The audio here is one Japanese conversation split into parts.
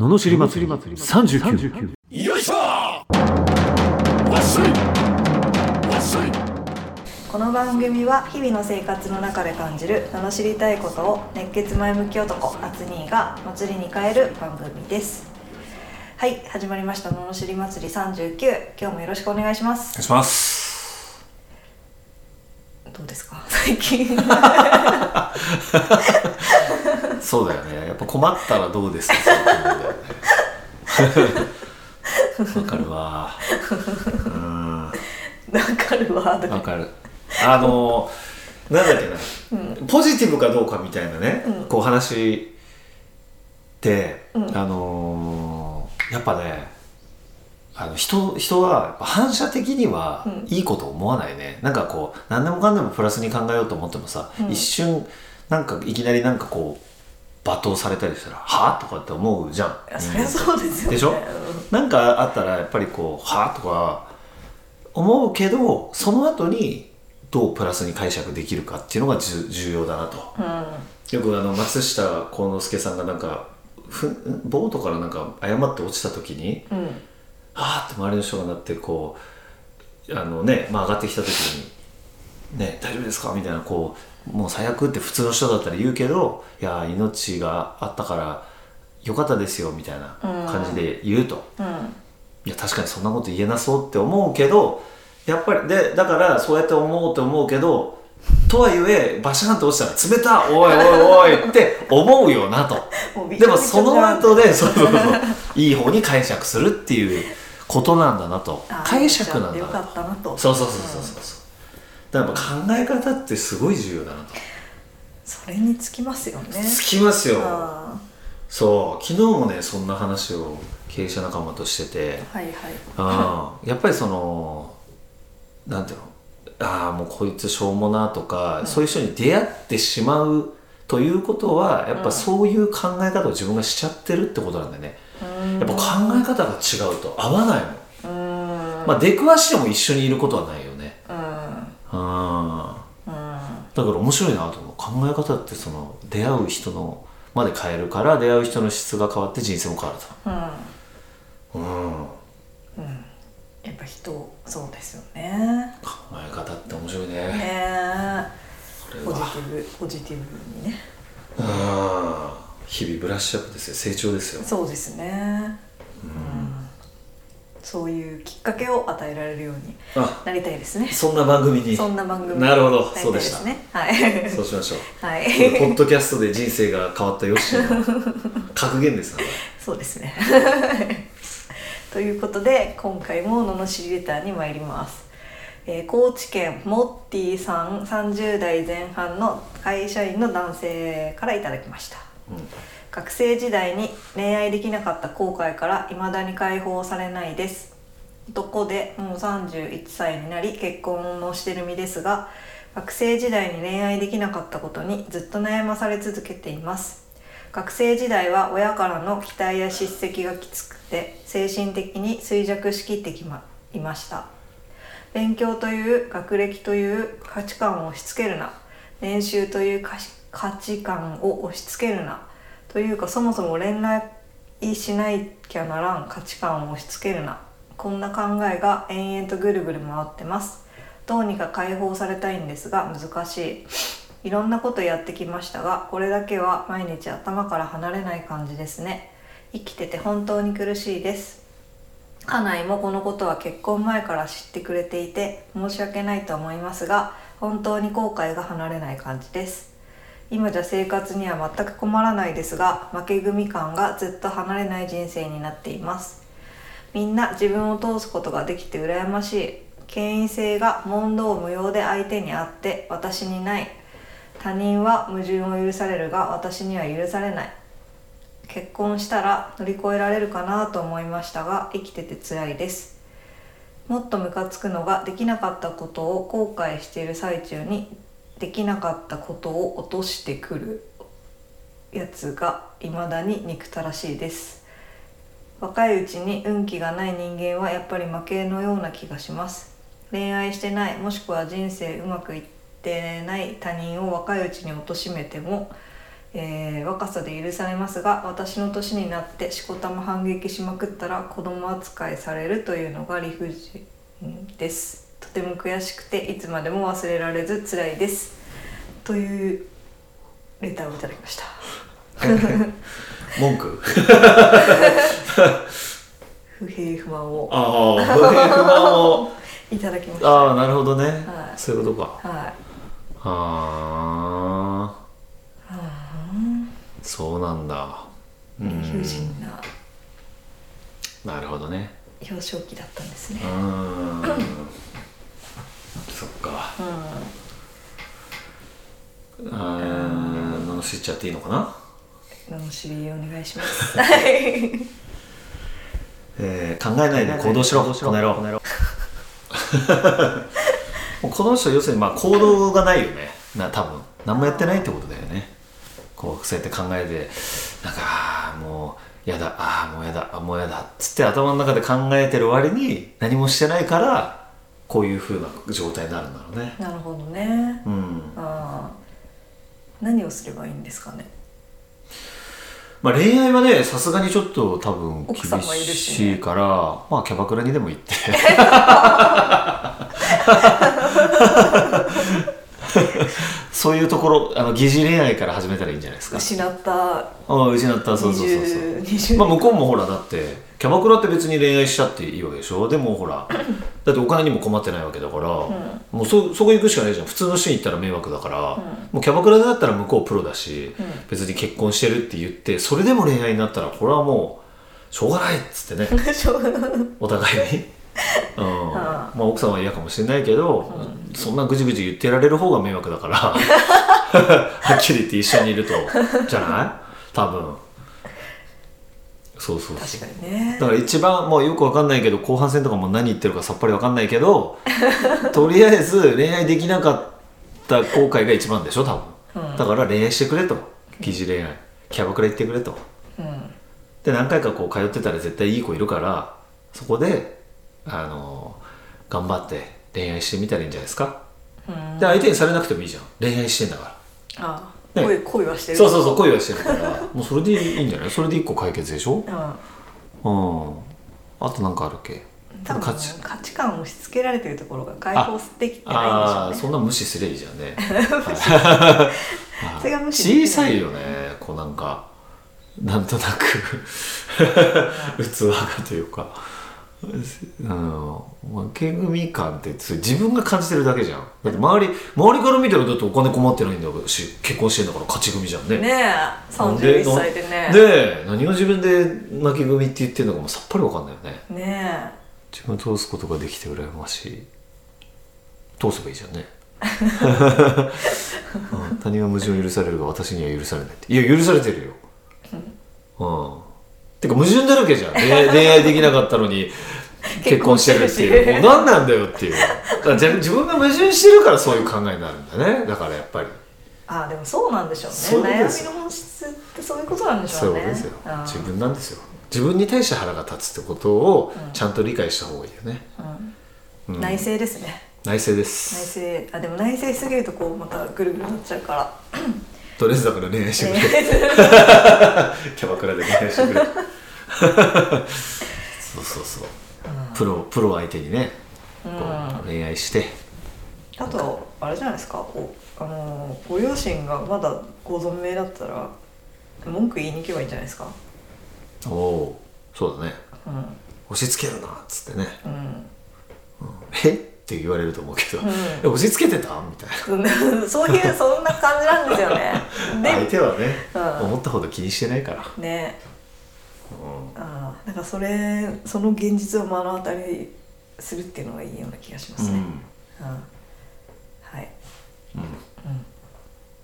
ののしり祭り。39よいしょわっしょい。わっしょい。この番組は日々の生活の中で感じる罵りたいことを熱血前向き男アツニーが祭りに変える番組です。はい始まりました。罵り祭り39今日もよろしくお願いします。お願いします。どうですか？最近 そうだよね。やっぱ困ったらどうですか？そういうことだよねわかるわ。うん。わかるわわかる。あのなんだっけな、ポジティブかどうかみたいなね、こう話って、あのーやっぱねあの人人は反射的にはいいこと思わないね、なんかこう何でもかんでもプラスに考えようと思ってもさ、一瞬なんかいきなりなんかこう罵倒されたりしたら「はあ?」とかって思うじゃんそりゃそうですよねでしょ？なんかあったらやっぱりこう「はあ?」とか思うけどその後にどうプラスに解釈できるかっていうのがじゅ重要だなと、よくあの松下幸之助さんがなんかふんボートからなんか誤って落ちた時にうんうん「はあ?」って周りの人がなってこうあのね、まあ、上がってきた時に「ね大丈夫ですか?」みたいなこうもう最悪って普通の人だったら言うけど「いや命があったからよかったですよ」みたいな感じで言うと。うん。いや確かにそんなこと言えなそうって思うけどやっぱりでだからそうやって思うって思うけどとはいえバシャンと落ちたら冷たおいおいおいって思うよなと。でもその後でそうそうそういい方に解釈するっていうことなんだなと。解釈なんだなったなと。そうそうそうそうそうそうだからやっぱ考え方ってすごい重要だなと。それにつきますよね。つきますよ。あ。そう。昨日もねそんな話を経営者仲間としてて。ーはいはい。やっぱりそのなんていうの？ああもうこいつしょうもなとか、そういう人に出会ってしまうということはやっぱそういう考え方を自分がしちゃってるってことなんだよね、やっぱ考え方が違うと合わないもん、うん。まあ出くわしても一緒にいることはないよねうんうんだから面白いなと思う。考え方ってその出会う人のまで変えるから出会う人の質が変わって人生も変わるうん。とうん。やっぱ人そうですよね。考え方って面白いね。ねポジティブポジティブにね。うん。日々ブラッシュアップですよ。成長ですよ。そうですね。うんそういうきっかけを与えられるようにあなりたいですね。そんな番組に。そんな番組なるほど。そうでした。はい。そうしましょう。はい。ポッドキャストで人生が変わったヨッシーの 格言ですねそうですね。ということで今回も罵りレターに参ります、えー高知県モッティさん30代前半の会社員の男性からいただきました学生時代に恋愛できなかった後悔から未だに解放されないです。男でもう31歳になり結婚もしてる身ですが学生時代に恋愛できなかったことにずっと悩まされ続けています。学生時代は親からの期待や叱責がきつくて精神的に衰弱しきってきまいました。勉強という学歴という価値観を押し付けるな。年収という価値観を押し付けるな。というかそもそも恋愛しないきゃならん価値観を押し付けるな。こんな考えが延々とぐるぐる回ってます。どうにか解放されたいんですが難しい。いろんなことやってきましたがこれだけは毎日頭から離れない感じですね。生きてて本当に苦しいです。家内もこのことは結婚前から知ってくれていて申し訳ないと思いますが本当に後悔が離れない感じです。今じゃ生活には全く困らないですが負け組感がずっと離れない人生になっています。みんな自分を通すことができて羨ましい。権威性が問答無用で相手にあって私にない。他人は矛盾を許されるが私には許されない。結婚したら乗り越えられるかなと思いましたが生きてて辛いです。もっとムカつくのができなかったことを後悔している最中にできなかったことを落としてくるやつが未だに憎たらしいです。若いうちに運気がない人間はやっぱり負けのような気がします。恋愛してないもしくは人生うまくいってない他人を若いうちに貶めてもえー若さで許されますが私の年になってしこたま反撃しまくったら子供扱いされるというのが理不尽です。とても悔しくていつまでも忘れられず辛いです。というレターをいただきました。文句？不平不満を。ああ不平不満を。いただきました。ああなるほどね、はい。そういうことか。はい。ああそうなんだ。う理不ん尽ななるほどね。幼少期だったんですね。うーんそっかあー罵っちゃっていいのかな？罵りお願いします。は いえー考えないで行動しろ。この この人要するにまあ行動がないよね。な多分。何もやってないってことだよね。こうそうやって考えてなんかあーもうやだああもうやだあもうやだ。っつって頭の中で考えてる割に何もしてないからこういう風な状態になるんだろうね。なるほどね。うん。ああ何をすればいいんですかね？まあ恋愛はねさすがにちょっと多分厳しいからまあキャバクラにでも行って。そういうところあの疑似恋愛から始めたらいいんじゃないですか。失った。ああ失った。そうそうそうそう。20 20まあ向こうもほらだってキャバクラって別に恋愛しちゃっていいわけでしょ？でもほらだってお金にも困ってないわけだから、もうそそこ行くしかないじゃん。普通の人に行ったら迷惑だから、もうキャバクラだったら向こうプロだし、別に結婚してるって言ってそれでも恋愛になったらこれはもうしょうがないっつってね。お互いに、うん。まあ、奥さんは嫌かもしれないけど、そんなぐじぐじ言ってられる方が迷惑だから はっきり言って一緒にいるとじゃない？多分そうそう確かにね。だから一番もうよくわかんないけど後半戦とかも何言ってるかさっぱりわかんないけど とりあえず恋愛できなかった後悔が一番でしょ多分、だから恋愛してくれと。疑似恋愛。キャバクラ行ってくれと。うん。で何回かこう通ってたら絶対いい子いるからそこであの頑張って恋愛してみたらいいんじゃないですか、で相手にされなくてもいいじゃん。恋愛してんだから。ああね。恋恋はしてる。そうそうそう恋はしてるから。もうそれでいいんじゃない？それで一個解決でしょ？うん。うん。あとなんかあるっけ？多分価値。価値観を押し付けられてるところが解放できてないんでしょうね。そんな無視すりゃいいじゃんね。それが無視小さいよね。こうなんかなんとなく。器がというかうん負け組感って自分が感じてるだけじゃん。だって周り周りから見たらだってお金困ってないんだし結婚してんだから勝ち組じゃんね。ねえなんで31歳でね。ねえ何を自分で負け組って言ってるのかもさっぱりわかんないよね。ね自分を通すことができて羨ましい。通せばいいじゃんね。うん他人は矛盾を許されるが私には許されないって。いや許されてるよ。うんてか矛盾だらけじゃん。恋愛 できなかったのに結婚してるっていう。もう何なんだよっていう。だから自分が矛盾してるからそういう考えになるんだね。だからやっぱり。ああでもそうなんでしょうね。悩みの本質ってそういうことなんでしょうね。そうですよ。うん。自分なんですよ。自分に対して腹が立つってことをちゃんと理解した方がいいよね、うん。内政ですね。内政で内す政あでも内政しすぎるとこうまたぐるぐるなっちゃうから。とりあえずだから恋愛してくれ、ね キャバクラで恋愛してくれそうそうそう、プロプロ相手にねこう恋愛して。あとあれじゃないですか。おあのご両親がまだご存命だったら文句言いに行けばいいんじゃないですか。おおそうだね。うん。押し付けるなっつってね。うん。え？って言われると思うけど、え押し付けてた？みたいな。そういうそんな感じなんですよね。相で手はね、うん。思ったほど気にしてないから、ね。うんああなんかそれその現実を目の当たりするっていうのがいいような気がしますね、うん。はい、うん。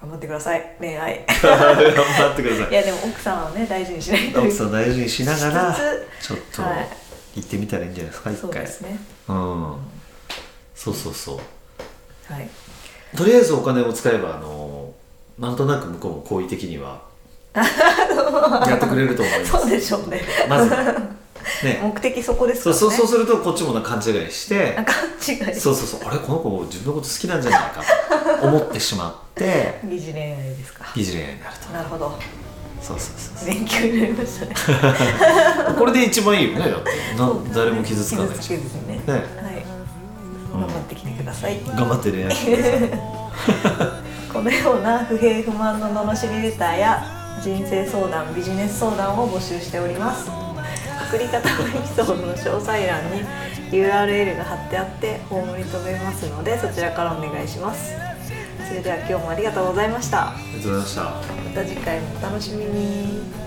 頑張ってください恋愛。頑張ってください。いやでも奥さんはね大事にしないと。奥さん大事にしながらちょっとはい。行ってみたらいいんじゃないですか一回。そうですね。うん。そうそうそう。はい。とりあえずお金を使えばあのなんとなく向こうも好意的には やってくれると思います。そうでしょうね。まず。ね。目的そこですね。そうそうするとこっちもな勘違いして。勘違い。そうそうそう。あれ？この子自分のこと好きなんじゃないか思ってしまって。疑似恋愛ですか。疑似恋愛になると。なるほど。そうそうそう勉強になりましたね。これで一番いいよねだって。な誰も傷つかないし。傷つね。ね。はい。頑張ってきてください、頑張って恋愛してください。このような不平不満の罵りレターや人生相談ビジネス相談を募集しております。送り方のエピソードの詳細欄に URL が貼ってあってホームに飛べますのでそちらからお願いします。それでは今日もありがとうございました。ありがとうございました。また次回もお楽しみに